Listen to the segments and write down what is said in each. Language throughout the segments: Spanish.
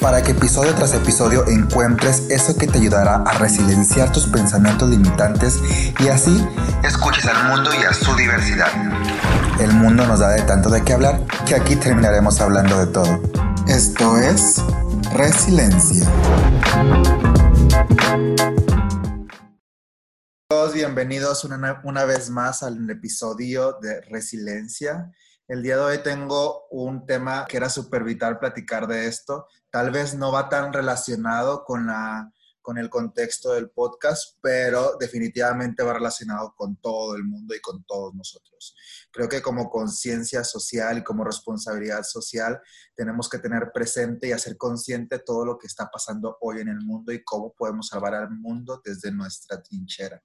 para que episodio tras episodio encuentres eso que te ayudará a resilienciar tus pensamientos limitantes y así escuches al mundo y a su diversidad. El mundo nos da de tanto de qué hablar que aquí terminaremos hablando de todo. Esto es Resiliencia. Todos bienvenidos una, una vez más al episodio de Resiliencia. El día de hoy tengo un tema que era súper vital platicar de esto. Tal vez no va tan relacionado con, la, con el contexto del podcast, pero definitivamente va relacionado con todo el mundo y con todos nosotros. Creo que como conciencia social y como responsabilidad social tenemos que tener presente y hacer consciente todo lo que está pasando hoy en el mundo y cómo podemos salvar al mundo desde nuestra trinchera.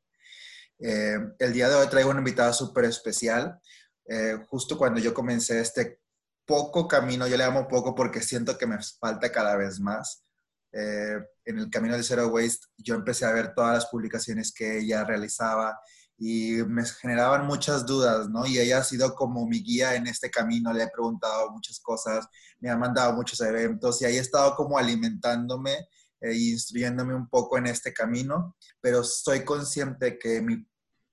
Eh, el día de hoy traigo una invitada súper especial, eh, justo cuando yo comencé este poco camino, yo le llamo poco porque siento que me falta cada vez más. Eh, en el camino de Zero Waste, yo empecé a ver todas las publicaciones que ella realizaba y me generaban muchas dudas, ¿no? Y ella ha sido como mi guía en este camino, le he preguntado muchas cosas, me ha mandado muchos eventos y ahí he estado como alimentándome e instruyéndome un poco en este camino, pero soy consciente que mi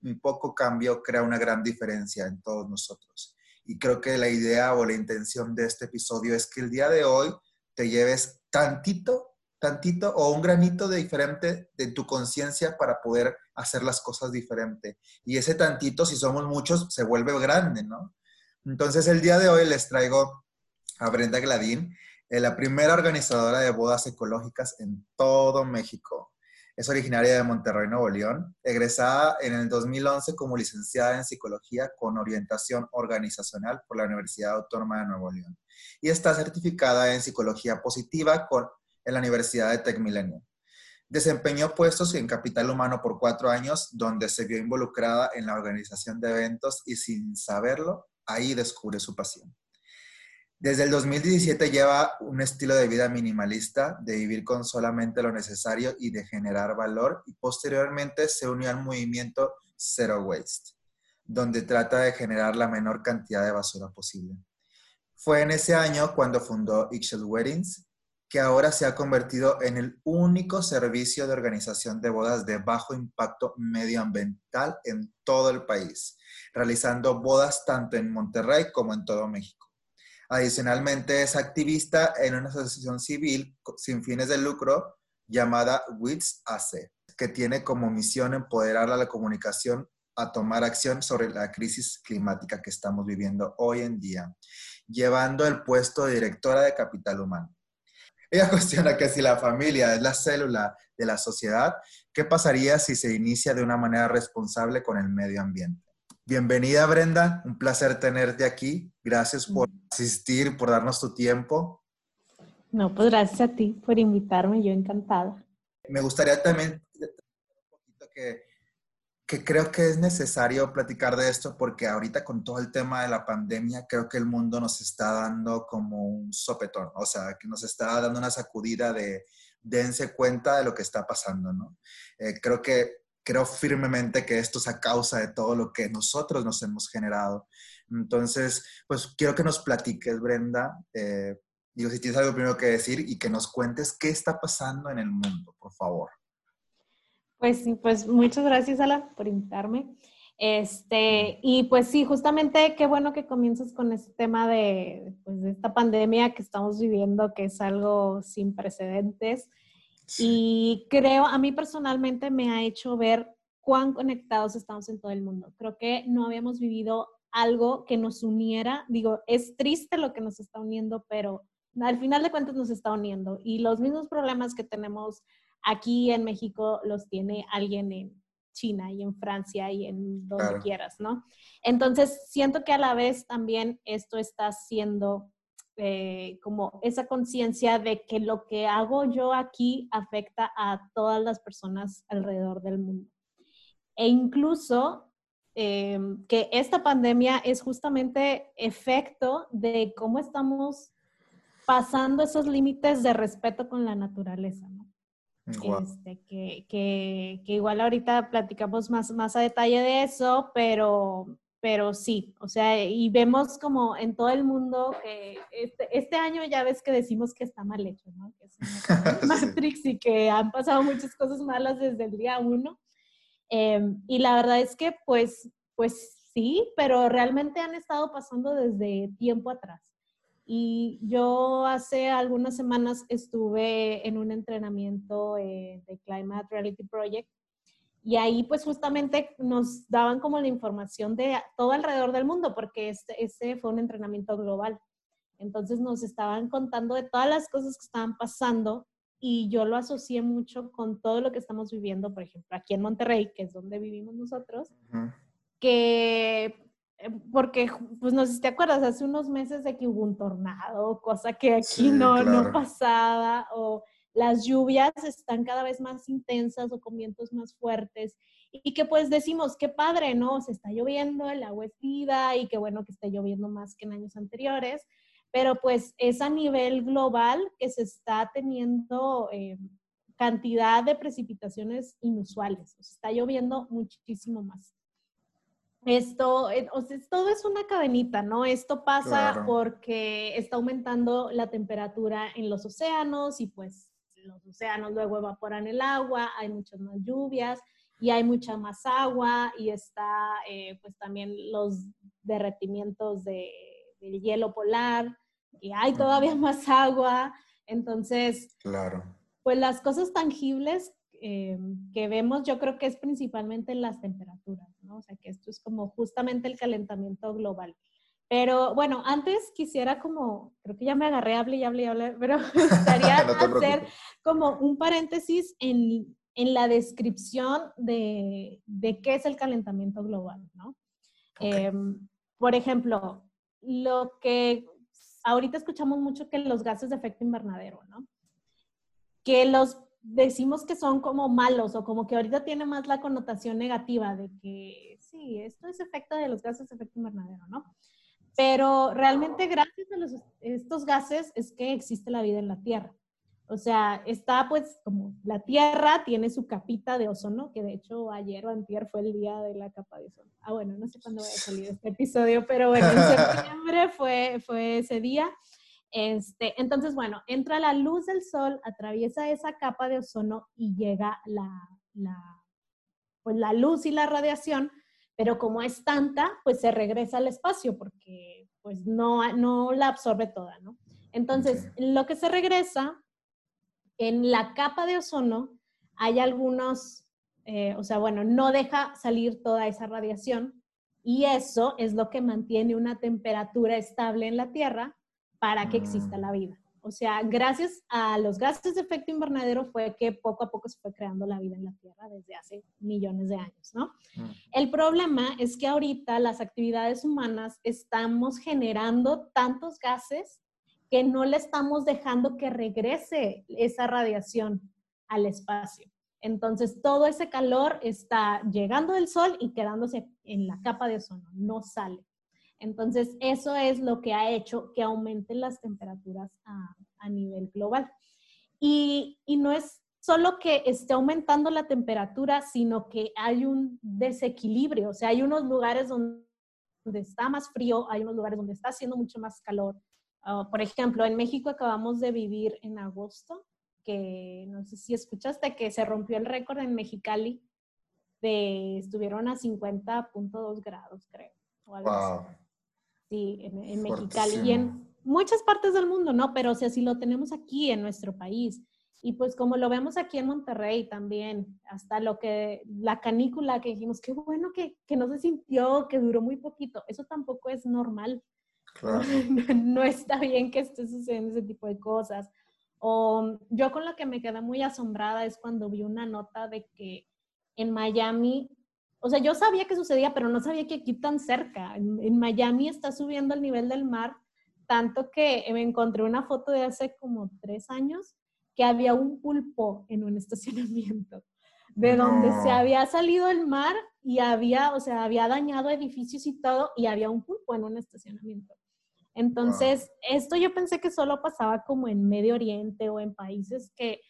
un poco cambio crea una gran diferencia en todos nosotros. Y creo que la idea o la intención de este episodio es que el día de hoy te lleves tantito, tantito o un granito de diferente de tu conciencia para poder hacer las cosas diferente. Y ese tantito, si somos muchos, se vuelve grande, ¿no? Entonces el día de hoy les traigo a Brenda Gladín, eh, la primera organizadora de bodas ecológicas en todo México. Es originaria de Monterrey, Nuevo León, egresada en el 2011 como licenciada en psicología con orientación organizacional por la Universidad Autónoma de Nuevo León y está certificada en psicología positiva con, en la Universidad de Tech Milenio. Desempeñó puestos en capital humano por cuatro años, donde se vio involucrada en la organización de eventos y sin saberlo, ahí descubre su pasión. Desde el 2017 lleva un estilo de vida minimalista, de vivir con solamente lo necesario y de generar valor, y posteriormente se unió al movimiento Zero Waste, donde trata de generar la menor cantidad de basura posible. Fue en ese año cuando fundó Ixchel Weddings, que ahora se ha convertido en el único servicio de organización de bodas de bajo impacto medioambiental en todo el país, realizando bodas tanto en Monterrey como en todo México. Adicionalmente, es activista en una asociación civil sin fines de lucro llamada WITS AC, que tiene como misión empoderar a la comunicación a tomar acción sobre la crisis climática que estamos viviendo hoy en día, llevando el puesto de directora de Capital Humano. Ella cuestiona que si la familia es la célula de la sociedad, ¿qué pasaría si se inicia de una manera responsable con el medio ambiente? Bienvenida Brenda, un placer tenerte aquí. Gracias por asistir, por darnos tu tiempo. No, pues gracias a ti por invitarme, yo encantada. Me gustaría también que creo que es necesario platicar de esto porque ahorita con todo el tema de la pandemia creo que el mundo nos está dando como un sopetón, o sea, que nos está dando una sacudida de dense cuenta de lo que está pasando, ¿no? Eh, creo que creo firmemente que esto es a causa de todo lo que nosotros nos hemos generado. Entonces, pues quiero que nos platiques, Brenda. Eh, digo, si tienes algo primero que decir y que nos cuentes qué está pasando en el mundo, por favor. Pues sí, pues muchas gracias, Ala, por invitarme. Este, y pues sí, justamente qué bueno que comienzas con este tema de, pues, de esta pandemia que estamos viviendo, que es algo sin precedentes. Y creo, a mí personalmente me ha hecho ver cuán conectados estamos en todo el mundo. Creo que no habíamos vivido algo que nos uniera. Digo, es triste lo que nos está uniendo, pero al final de cuentas nos está uniendo. Y los mismos problemas que tenemos aquí en México los tiene alguien en China y en Francia y en donde quieras, ¿no? Entonces, siento que a la vez también esto está siendo eh, como esa conciencia de que lo que hago yo aquí afecta a todas las personas alrededor del mundo. E incluso em, que esta pandemia es justamente efecto de cómo estamos pasando esos límites de respeto con la naturaleza, ¿no? Este, que, que, que, igual ahorita platicamos más, más a detalle de eso, pero, pero sí, o sea, y vemos como en todo el mundo que este, este año ya ves que decimos que está mal hecho, ¿no? Que es Matrix y que han pasado muchas cosas malas desde el día uno. Em, y la verdad es que pues, pues sí, pero realmente han estado pasando desde tiempo atrás. Y yo hace algunas semanas estuve en un entrenamiento eh, de Climate Reality Project y ahí pues justamente nos daban como la información de todo alrededor del mundo, porque este, este fue un entrenamiento global. Entonces nos estaban contando de todas las cosas que estaban pasando y yo lo asocié mucho con todo lo que estamos viviendo, por ejemplo, aquí en Monterrey, que es donde vivimos nosotros, que eh, porque, pues no sé si te acuerdas, hace unos meses de que hubo un tornado, cosa que aquí no, no pasaba, o las lluvias están cada vez más intensas o con vientos más fuertes y que pues decimos, qué padre, ¿no? Se está lloviendo, el agua es vida y qué bueno que esté lloviendo más que en años anteriores, pero pues es a nivel global que se está teniendo eh, cantidad de precipitaciones inusuales, o está lloviendo muchísimo más. Esto, eh, o sea, todo es una cadenita, ¿no? Esto pasa porque está aumentando la temperatura en los océanos y pues los océanos luego evaporan el agua, hay muchas más lluvias y hay mucha más agua y está eh, pues también los derretimientos de, del hielo polar y hay todavía más agua. Entonces, claro. pues las cosas tangibles eh, que vemos yo creo que es principalmente las temperaturas, ¿no? O sea, que esto es como justamente el calentamiento global. Pero bueno, antes quisiera como, creo que ya me agarré, hable y hable y hable, pero me gustaría hacer como un paréntesis en, en la descripción de, de, qué es el calentamiento global, ¿no? Em, por ejemplo, lo que ahorita escuchamos mucho que los gases de efecto invernadero, ¿no? Que los decimos que son como malos o como que ahorita tiene más la connotación negativa de que sí, esto es efecto de los gases de efecto invernadero, ¿no? Pero realmente gracias a estos gases es que existe la vida en la Tierra. O sea, está pues como la Tierra tiene su capita de ozono, que de hecho ayer o antier fue el día de la capa de ozono. Ah, bueno, no sé cuándo va a salir este episodio, pero bueno, en septiembre fue, fue ese día. Este, entonces, bueno, entra la luz del sol, atraviesa esa capa de ozono y llega la, la, pues la luz y la radiación pero como es tanta, pues se regresa al espacio porque pues no, no la absorbe toda, ¿no? Entonces, lo que se regresa, en la capa de ozono hay algunos, eh, o sea, bueno, no deja salir toda esa radiación y eso es lo que mantiene una temperatura estable en la Tierra para que exista mm. la vida. O sea, gracias a los gases de efecto invernadero fue que poco a poco se fue creando la vida en la Tierra desde hace millones de años, ¿no? Mm. El problema es que ahorita las actividades humanas estamos generando tantos gases que no le estamos dejando que regrese esa radiación al espacio. Entonces, todo ese calor está llegando del sol y quedándose en la capa de ozono, no sale. Entonces, eso es lo que ha hecho que aumenten las temperaturas a, nivel global. Y, no es solo que esté aumentando la temperatura, sino que hay un desequilibrio. O sea, hay unos lugares donde, está más frío, hay unos lugares donde está haciendo mucho más calor. Ah, por ejemplo, en México acabamos de vivir en agosto, que no sé si escuchaste, que se rompió el récord en Mexicali, de, estuvieron a 50.2 grados, creo. wow. Sí, en, Mexicali y en muchas partes del mundo, ¿no? Pero o sea, si lo tenemos aquí en nuestro país. Y pues como lo vemos aquí en Monterrey también, hasta lo que, la canícula que dijimos, qué bueno que, que no se sintió, que duró muy poquito, eso tampoco es normal. Claro. no, está bien que esté sucediendo ese tipo de cosas. O yo con lo que me quedé muy asombrada es cuando vi una nota de que en Miami o sea, yo sabía que sucedía, pero no sabía que aquí tan cerca. En, Miami está subiendo el nivel del mar, tanto que me encontré una foto de hace como tres años que había un pulpo en un estacionamiento. de donde se había salido el mar y había, o sea, había dañado edificios y todo, y había un pulpo en un estacionamiento. Entonces, esto yo pensé que solo pasaba como en Medio Oriente o en países que,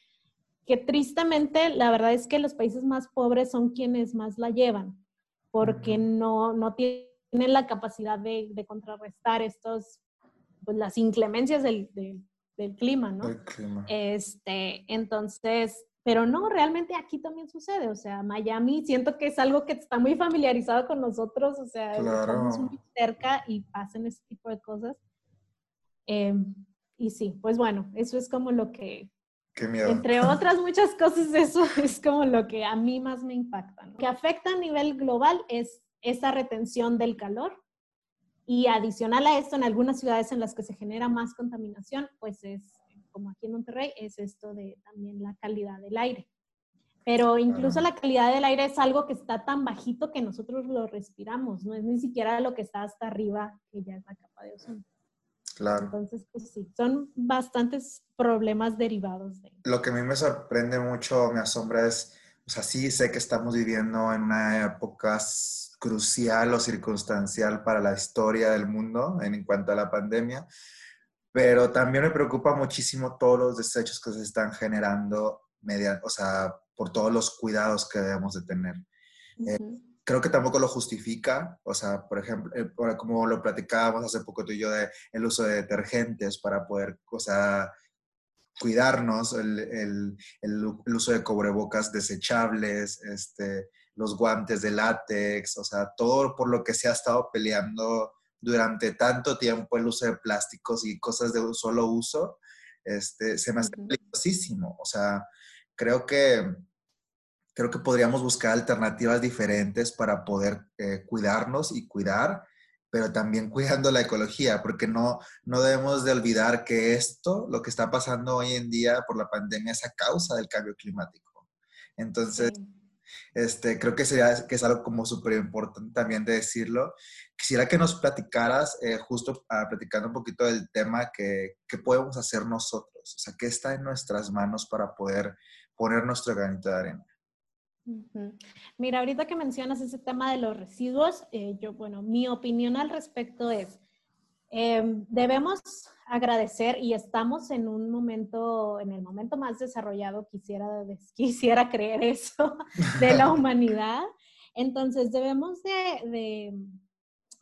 que tristemente, la verdad es que los países más pobres son quienes más la llevan, porque no, no tienen la capacidad de, de contrarrestar estos, pues las inclemencias del, del, clima, ¿no? clima. Este, entonces, pero no, realmente aquí también sucede, o sea, Miami siento que es algo que está muy familiarizado con nosotros, o sea, estamos muy cerca y pasan ese tipo de cosas. Em, y sí, pues bueno, eso es como lo que, Qué miedo. entre otras muchas cosas, eso es como lo que a mí más me impacta. Lo que afecta a nivel global es esa retención del calor y adicional a esto, en algunas ciudades en las que se genera más contaminación, pues es como aquí en Monterrey, es esto de también la calidad del aire. Pero incluso la calidad del aire es algo que está tan bajito que nosotros lo respiramos, no es ni siquiera lo que está hasta arriba, que ya es la capa de ozono. Claro. Entonces, pues sí, son bastantes problemas derivados de... Lo que a mí me sorprende mucho, me asombra es, o sea, sí sé que estamos viviendo en una época crucial o circunstancial para la historia del mundo en cuanto a la pandemia, pero también me preocupa muchísimo todos los desechos que se están generando media, o sea, por todos los cuidados que debemos de tener. Eh, creo que tampoco lo justifica, o sea, por ejemplo, eh, como lo platicábamos hace poco tú y yo de el uso de detergentes para poder, o sea, cuidarnos, el, el, el, uso de cubrebocas desechables, este, los guantes de látex, o sea, todo por lo que se ha estado peleando durante tanto tiempo el uso de plásticos y cosas de un solo uso, este, se me hace peligrosísimo. O sea, creo que, creo que podríamos buscar alternativas diferentes para poder eh, cuidarnos y cuidar, pero también cuidando la ecología, porque no, no debemos de olvidar que esto, lo que está pasando hoy en día por la pandemia, es a causa del cambio climático. Entonces, este, creo que, sería, que es algo como súper importante también de decirlo. Quisiera que nos platicaras, eh, justo uh, platicando un poquito del tema, que, que, podemos hacer nosotros, o sea, qué está en nuestras manos para poder poner nuestro granito de arena. Mira, ahorita que mencionas ese tema de los residuos, eh, yo, bueno, mi opinión al respecto es, eh, debemos agradecer y estamos en un momento, en el momento más desarrollado, quisiera, quisiera creer eso, de la humanidad. Entonces debemos de, de,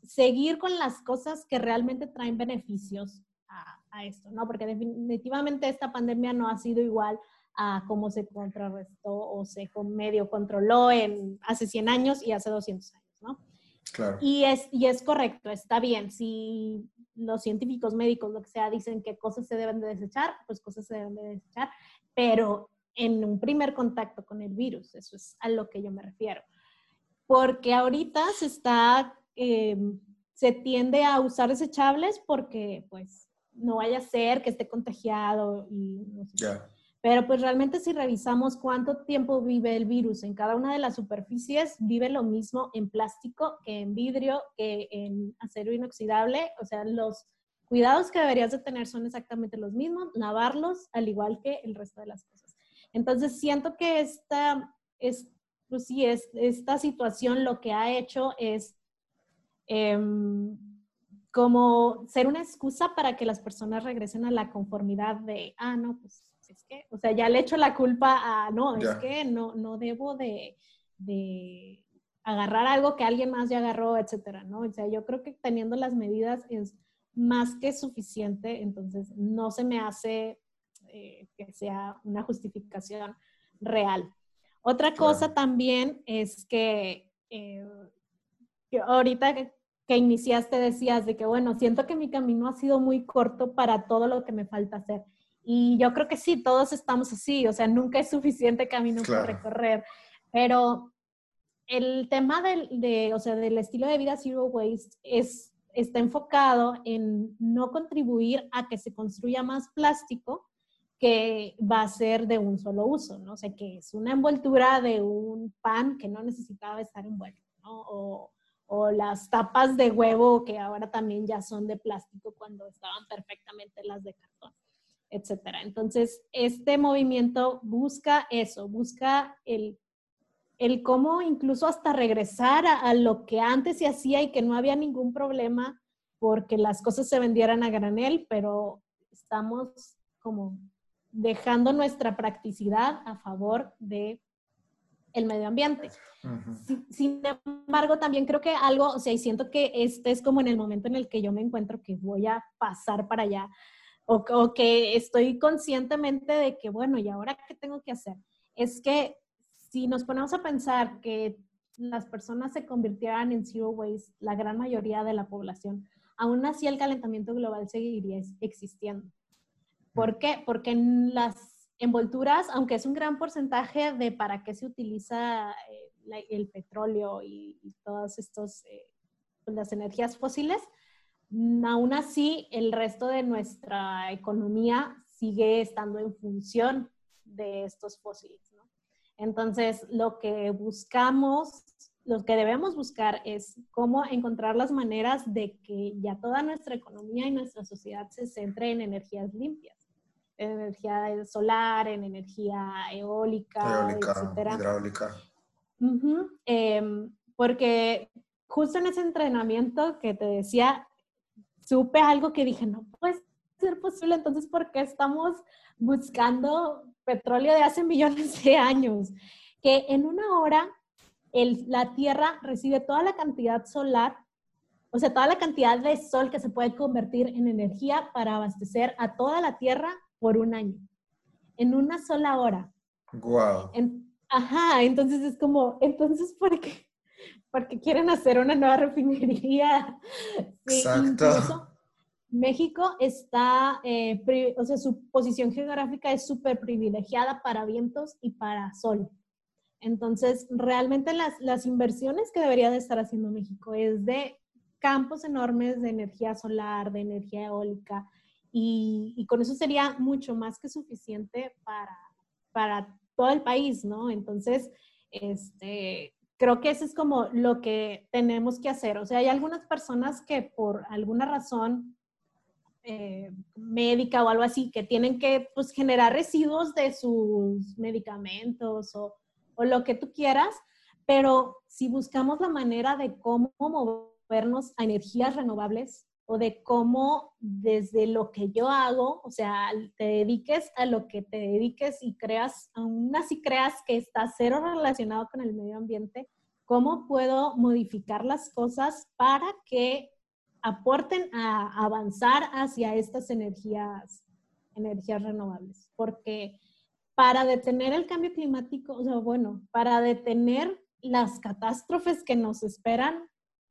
seguir con las cosas que realmente traen beneficios a, a, esto, ¿no? Porque definitivamente esta pandemia no ha sido igual a cómo se contrarrestó o se medio controló en hace 100 años y hace 200 años, ¿no? Claro. Y es, y es correcto, está bien. Si los científicos médicos, lo que sea, dicen que cosas se deben de desechar, pues cosas se deben de desechar, pero en un primer contacto con el virus, eso es a lo que yo me refiero. Porque ahorita se está, eh, se tiende a usar desechables porque pues no vaya a ser que esté contagiado y no sé. Yeah. Pero pues realmente si revisamos cuánto tiempo vive el virus en cada una de las superficies, vive lo mismo en plástico que en vidrio, que en acero inoxidable. O sea, los cuidados que deberías de tener son exactamente los mismos, lavarlos al igual que el resto de las cosas. Entonces siento que esta, es, pues sí, es, esta situación lo que ha hecho es eh, como ser una excusa para que las personas regresen a la conformidad de, ah, no, pues es que, o sea, ya le echo la culpa a, no, ya. es que no, no debo de, de, agarrar algo que alguien más ya agarró, etcétera, ¿no? O sea, yo creo que teniendo las medidas es más que suficiente, entonces no se me hace eh, que sea una justificación real. Otra cosa también es que, eh, que ahorita que, que iniciaste decías de que, bueno, siento que mi camino ha sido muy corto para todo lo que me falta hacer. Y yo creo que sí, todos estamos así, o sea, nunca es suficiente camino claro. por recorrer. Pero el tema del, de, o sea, del estilo de vida zero waste es, está enfocado en no contribuir a que se construya más plástico que va a ser de un solo uso, ¿no? O sea, que es una envoltura de un pan que no necesitaba estar envuelto, ¿no? O, o las tapas de huevo que ahora también ya son de plástico cuando estaban perfectamente las de cartón etcétera. Entonces, este movimiento busca eso, busca el el cómo incluso hasta regresar a, lo que antes se hacía y que no había ningún problema porque las cosas se vendieran a granel, pero estamos como dejando nuestra practicidad a favor de el medio ambiente. sin, embargo, también creo que algo, o sea, y siento que este es como en el momento en el que yo me encuentro que voy a pasar para allá, o, o que estoy conscientemente de que, bueno, ¿y ahora qué tengo que hacer? Es que si nos ponemos a pensar que las personas se convirtieran en zero waste, la gran mayoría de la población, aún así el calentamiento global seguiría existiendo. ¿Por qué? Porque en las envolturas, aunque es un gran porcentaje de para qué se utiliza eh, el petróleo y, todas estas, eh, las energías fósiles, aún así el resto de nuestra economía sigue estando en función de estos fósiles. Entonces, lo que buscamos, lo que debemos buscar es cómo encontrar las maneras de que ya toda nuestra economía y nuestra sociedad se centre en energías limpias, en energía solar, en energía eólica, etcétera. hidráulica. Em, porque justo en ese entrenamiento que te decía, supe algo que dije, no puede ser posible, entonces, ¿por qué estamos buscando petróleo de hace millones de años, que en una hora el, la Tierra recibe toda la cantidad solar, o sea, toda la cantidad de sol que se puede convertir en energía para abastecer a toda la Tierra por un año, en una sola hora. Wow. ajá, entonces es como, entonces, ¿por qué? Porque quieren hacer una nueva refinería. Exacto. México está, eh, o sea, su posición geográfica es súper privilegiada para vientos y para sol. Entonces, realmente las, las, inversiones que debería de estar haciendo México es de campos enormes de energía solar, de energía eólica, y, y con eso sería mucho más que suficiente para, para todo el país, ¿no? Entonces, este, creo que eso es como lo que tenemos que hacer. O sea, hay algunas personas que por alguna razón eh, médica o algo así, que tienen que pues, generar residuos de sus medicamentos o, o lo que tú quieras, pero si buscamos la manera de cómo movernos a energías renovables o de cómo desde lo que yo hago, o sea, te dediques a lo que te dediques y creas, aún así creas que está cero relacionado con el medio ambiente, cómo puedo modificar las cosas para que aporten a avanzar hacia estas energías, energías renovables. Porque para detener el cambio climático, o sea, bueno, para detener las catástrofes que nos esperan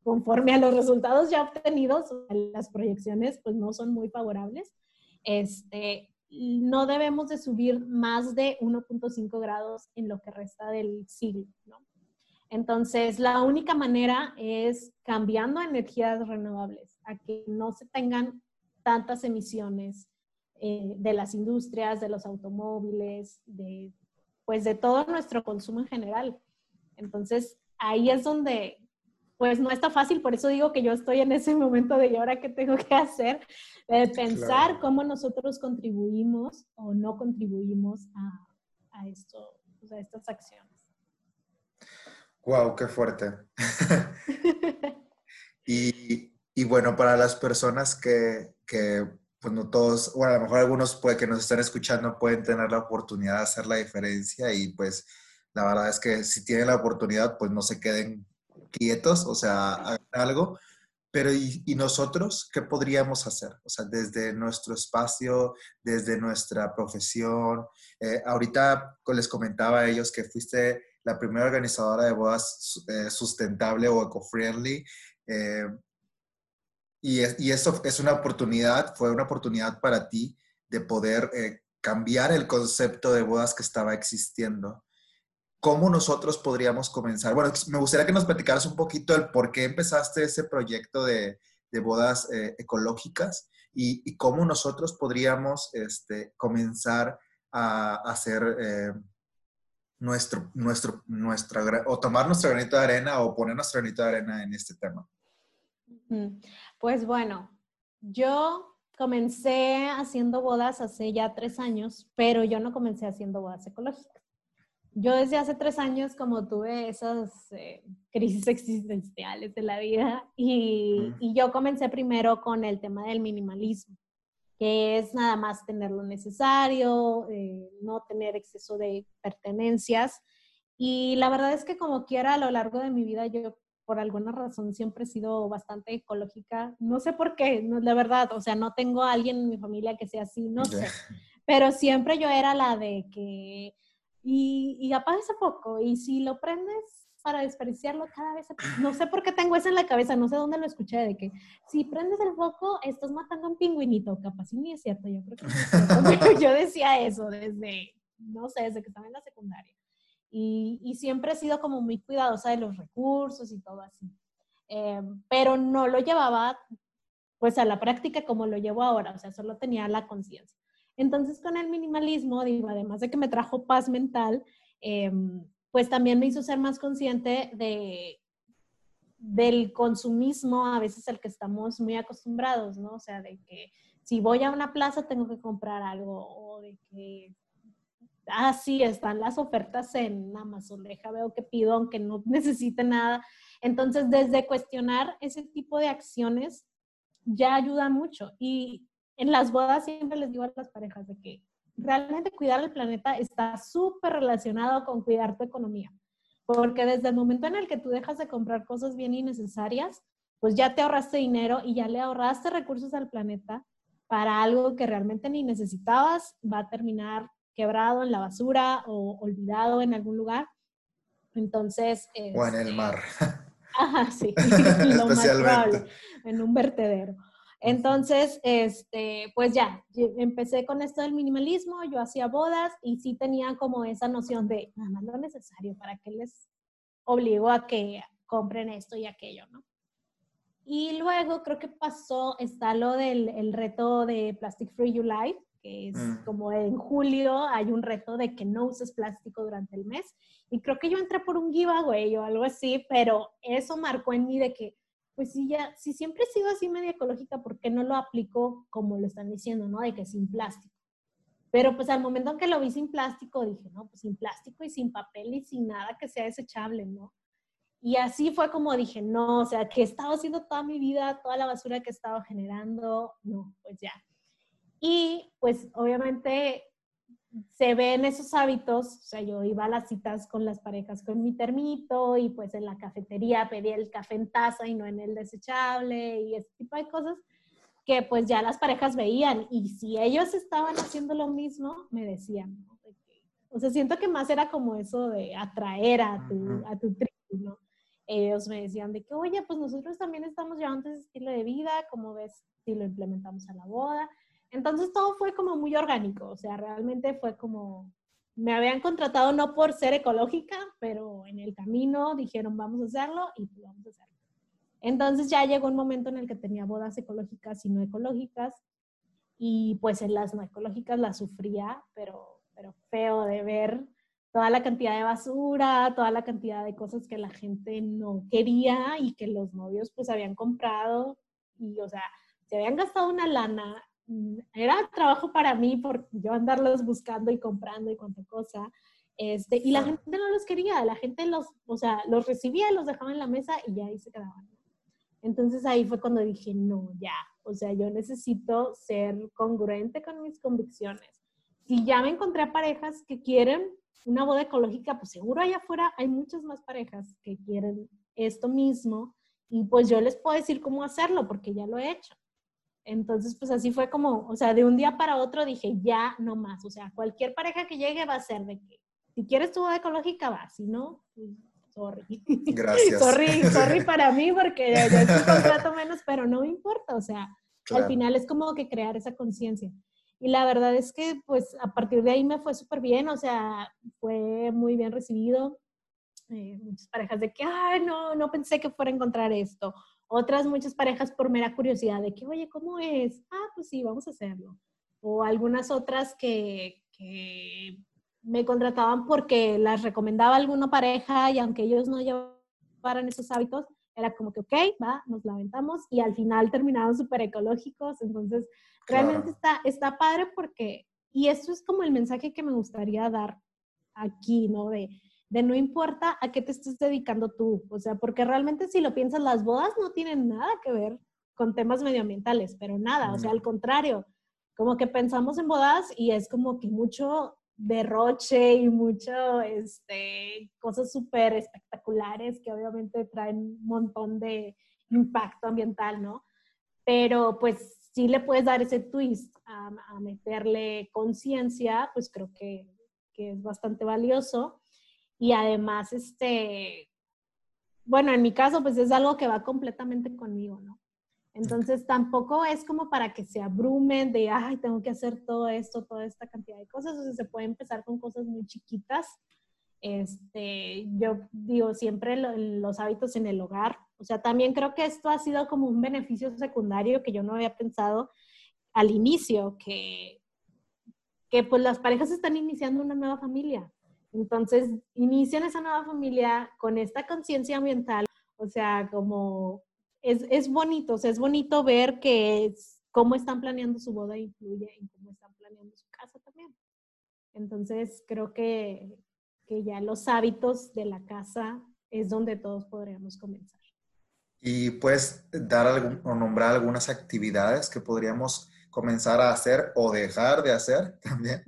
conforme a los resultados ya obtenidos, las proyecciones pues no son muy favorables, este, no debemos de subir más de 1.5 grados en lo que resta del siglo, ¿no? Entonces, la única manera es cambiando energías renovables, a que no se tengan tantas emisiones eh, de las industrias, de los automóviles, de, pues de todo nuestro consumo en general. Entonces, ahí es donde, pues no está fácil, por eso digo que yo estoy en ese momento de, ¿y ahora qué tengo que hacer? De pensar cómo nosotros contribuimos o no contribuimos a, a esto, pues, a estas acciones. Wow, qué fuerte. y, bueno, para las personas que, que, pues no todos, bueno, a lo mejor algunos puede, que nos están escuchando pueden tener la oportunidad de hacer la diferencia y pues la verdad es que si tienen la oportunidad, pues no se queden quietos, o sea, hagan algo. Pero ¿y, nosotros qué podríamos hacer? O sea, desde nuestro espacio, desde nuestra profesión. Eh, ahorita les comentaba a ellos que fuiste la primera organizadora de bodas eh, sustentable o eco-friendly. Eh, y, eso es una oportunidad, fue una oportunidad para ti de poder eh, cambiar el concepto de bodas que estaba existiendo. ¿Cómo nosotros podríamos comenzar? Bueno, me gustaría que nos platicaras un poquito el por qué empezaste ese proyecto de, bodas ecológicas y, cómo nosotros podríamos este, comenzar a, hacer nuestro, nuestro, nuestra, o tomar nuestro granito de arena o poner nuestro granito de arena en este tema? Pues bueno, yo comencé haciendo bodas hace ya tres años, pero yo no comencé haciendo bodas ecológicas. Yo desde hace tres años como tuve esas eh, crisis existenciales de la vida y, y, yo comencé primero con el tema del minimalismo, que es nada más tener lo necesario, eh, no tener exceso de pertenencias. Y la verdad es que como quiera a lo largo de mi vida yo por alguna razón siempre he sido bastante ecológica. No sé por qué, no, la verdad, o sea, no tengo a alguien en mi familia que sea así, no sé. Pero siempre yo era la de que y, y apaga ese foco. Y si lo prendes para desperdiciarlo cada vez, no sé por qué tengo eso en la cabeza, no sé dónde lo escuché, de que si prendes el foco, estás matando a un pingüinito. Capaz y ni es cierto, yo creo que no es cierto, yo decía eso desde, no sé, desde que estaba en la secundaria. Y, y siempre he sido como muy cuidadosa de los recursos y todo así. Eh, pero no lo llevaba pues a la práctica como lo llevo ahora, o sea, solo tenía la conciencia. Entonces, con el minimalismo, digo, además de que me trajo paz mental, em, pues también me hizo ser más consciente de, del consumismo, a veces el que estamos muy acostumbrados, ¿no? O sea, de que si voy a una plaza tengo que comprar algo, o de que, ah, sí, están las ofertas en Amazon, deja, veo que pido, aunque no necesite nada. Entonces, desde cuestionar ese tipo de acciones, ya ayuda mucho. Y en las bodas siempre les digo a las parejas de que realmente cuidar el planeta está súper relacionado con cuidar tu economía. Porque desde el momento en el que tú dejas de comprar cosas bien innecesarias, pues ya te ahorraste dinero y ya le ahorraste recursos al planeta para algo que realmente ni necesitabas, va a terminar quebrado en la basura o olvidado en algún lugar. Entonces... o en el este, mar. Ajá, sí. Lo más probable, en un vertedero. Entonces, este, pues ya, empecé con esto del minimalismo, yo hacía bodas y sí tenía como esa noción de nada más lo necesario, ¿para qué les obligo a que compren esto y aquello, no? Y luego creo que pasó, está lo del el reto de Plastic Free Life, que es Mm. como en julio hay un reto de que no uses plástico durante el mes. Y creo que yo entré por un giveaway o algo así, pero eso marcó en mí de que pues si ya, si siempre he sido así media ecológica, ¿por qué no lo aplico como lo están diciendo, no? De que sin plástico. Pero pues al momento en que lo vi sin plástico, dije, no, pues sin plástico y sin papel y sin nada que sea desechable, ¿no? Y así fue como dije, no, o sea, que he estado haciendo toda mi vida, toda la basura que he estado generando, no, pues ya. Y pues obviamente se ven esos hábitos, o sea, yo iba a las citas con las parejas con mi termito y pues en la cafetería pedía el café en taza y no en el desechable y ese tipo de cosas que pues ya las parejas veían y si ellos estaban haciendo lo mismo, me decían, o sea, siento que más era como eso de atraer a tu, a tu tribu, ¿no? Ellos me decían de que, oye, pues nosotros también estamos llevando ese estilo de vida, como ves si lo implementamos a la boda? Entonces todo fue como muy orgánico, o sea, realmente fue como, me habían contratado no por ser ecológica, pero en el camino dijeron vamos a hacerlo y pues vamos a hacerlo. Entonces ya llegó un momento en el que tenía bodas ecológicas y no ecológicas y pues en las no ecológicas las sufría, pero, pero feo de ver toda la cantidad de basura, toda la cantidad de cosas que la gente no quería y que los novios pues habían comprado y o sea, se habían gastado una lana era trabajo para mí por yo andarlos buscando y comprando y cuánta cosa. Este, y la gente no los quería, la gente los, o sea, los recibía, los dejaba en la mesa y ya ahí se quedaban. Entonces ahí fue cuando dije, no, ya, o sea, yo necesito ser congruente con mis convicciones. Si ya me encontré a parejas que quieren una boda ecológica, pues seguro allá afuera hay muchas más parejas que quieren esto mismo y pues yo les puedo decir cómo hacerlo porque ya lo he hecho. Entonces, pues así fue como, o sea, de un día para otro dije, ya no más. O sea, cualquier pareja que llegue va a ser de que, si quieres tu boda ecológica, va. Si no, pues, sorry. Gracias. sorry, sorry para mí porque es un contrato menos, pero no me importa. O sea, Claro. al final es como que crear esa conciencia. Y la verdad es que, pues, a partir de ahí me fue súper bien, o sea, fue muy bien recibido. Eh, muchas parejas de que, ay, no, no pensé que fuera a encontrar esto. Otras muchas parejas por mera curiosidad de que, oye, ¿cómo es? Ah, pues sí, vamos a hacerlo. O algunas otras que, que me contrataban porque las recomendaba alguna pareja y aunque ellos no llevaran esos hábitos, era como que, ok, va, nos la aventamos y al final terminaron súper ecológicos. Entonces, realmente Claro. está, está padre porque, y esto es como el mensaje que me gustaría dar aquí, ¿no? De, de no importa a qué te estés dedicando tú, o sea, porque realmente si lo piensas, las bodas no tienen nada que ver con temas medioambientales, pero nada, o sea, al contrario, como que pensamos en bodas y es como que mucho derroche y mucho, este, cosas súper espectaculares que obviamente traen un montón de impacto ambiental, ¿no? Pero pues si le puedes dar ese twist a, meterle conciencia, pues creo que, que es bastante valioso. Y además, este, bueno, en mi caso, pues es algo que va completamente conmigo, ¿no? Entonces tampoco es como para que se abrumen de, ay, tengo que hacer todo esto, toda esta cantidad de cosas. O sea, se puede empezar con cosas muy chiquitas. Este, yo digo siempre los hábitos en el hogar. O sea, también creo que esto ha sido como un beneficio secundario que yo no había pensado al inicio, que, que pues las parejas están iniciando una nueva familia. Entonces, inician esa nueva familia con esta conciencia ambiental, o sea, como es, es, bonito, o sea, es bonito ver que es, cómo están planeando su boda influye en cómo están planeando su casa también. Entonces, creo que, que ya los hábitos de la casa es donde todos podríamos comenzar. ¿Y puedes dar algún, o nombrar algunas actividades que podríamos comenzar a hacer o dejar de hacer también?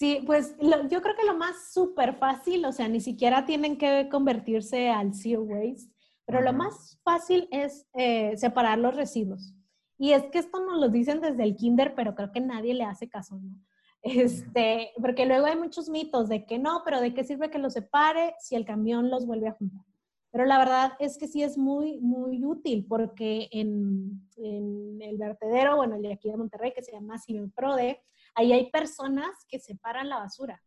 Sí, pues yo creo que lo más súper fácil, o sea, ni siquiera tienen que convertirse al zero waste, pero lo más fácil es eh, separar los residuos. Y es que esto nos lo dicen desde el kinder, pero creo que nadie le hace caso, ¿no? Este, porque luego hay muchos mitos de que no, pero ¿de qué sirve que los separe si el camión los vuelve a juntar? Pero la verdad es que sí es muy, muy útil porque en, en el vertedero, bueno, el de aquí de Monterrey, que se llama Cimenprode, ahí hay personas que separan la basura.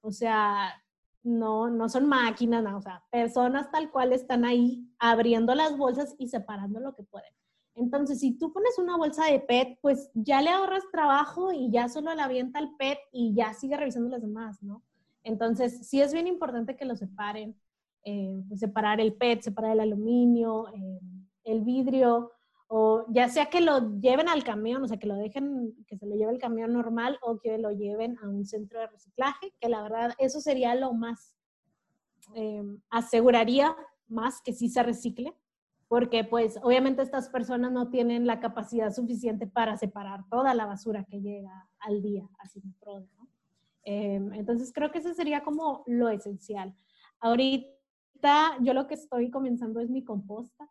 O sea, no, no son máquinas, no, o sea, personas tal cual están ahí abriendo las bolsas y separando lo que pueden. Entonces, si tú pones una bolsa de PET, pues ya le ahorras trabajo y ya solo la avienta el PET y ya sigue revisando las demás, ¿no? Entonces, sí es bien importante que lo separen, eh, pues separar el PET, separar el aluminio, eh, el vidrio, o ya sea que lo lleven al camión, o sea, que lo dejen, que se lo lleve el camión normal o que lo lleven a un centro de reciclaje, que la verdad eso sería lo más, eh, aseguraría más que sí se recicle, porque pues obviamente estas personas no tienen la capacidad suficiente para separar toda la basura que llega al día, ¿no? Eh, entonces creo que eso sería como lo esencial. Ahorita yo lo que estoy comenzando es mi composta.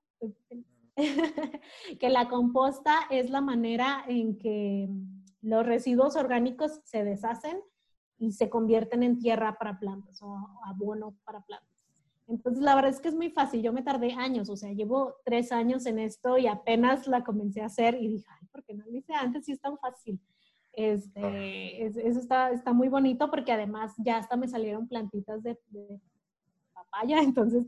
que la composta es la manera en que los residuos orgánicos se deshacen y se convierten en tierra para plantas o abono para plantas. Entonces, la verdad es que es muy fácil. Yo me tardé años, o sea, llevo tres años en esto y apenas la comencé a hacer y dije, ay, ¿por qué no lo hice antes? Si es tan fácil. Este, eso está, está muy bonito porque además ya hasta me salieron plantitas de papaya, entonces,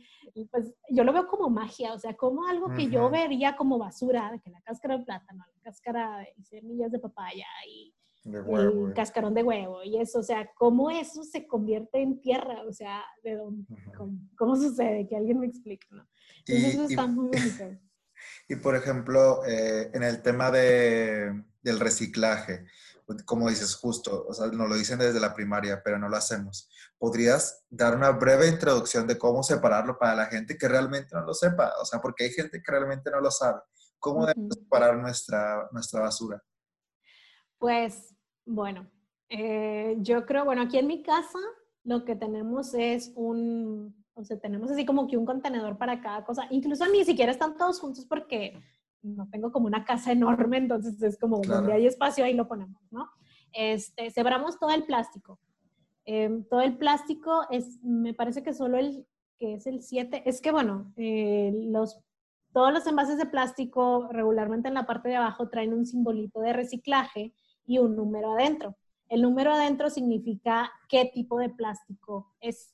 pues yo lo veo como magia, o sea, como algo que yo vería como basura, de que la cáscara de plátano, la cáscara de semillas de papaya y el eh. cascarón de huevo y eso, o sea, cómo eso se convierte en tierra, o sea, de dónde, cómo, sucede, que alguien me explique, ¿no? Entonces eso está muy bonito. Y por ejemplo, eh, en el tema de, del reciclaje, como dices, justo, o sea, nos lo dicen desde la primaria, pero no lo hacemos. ¿Podrías dar una breve introducción de cómo separarlo para la gente que realmente no lo sepa? O sea, porque hay gente que realmente no lo sabe. ¿Cómo debemos separar nuestra, nuestra basura? Pues, bueno, eh, yo creo, bueno, aquí en mi casa lo que tenemos es un, o sea, tenemos así como que un contenedor para cada cosa. Incluso ni siquiera están todos juntos porque no tengo como una casa enorme, entonces es como donde hay espacio, ahí lo ponemos, ¿no? Este, separamos todo el plástico. Em, todo el plástico es, me parece que solo el que es el 7, es que bueno, eh, los, todos los envases de plástico regularmente en la parte de abajo traen un simbolito de reciclaje y un número adentro. El número adentro significa qué tipo de plástico es.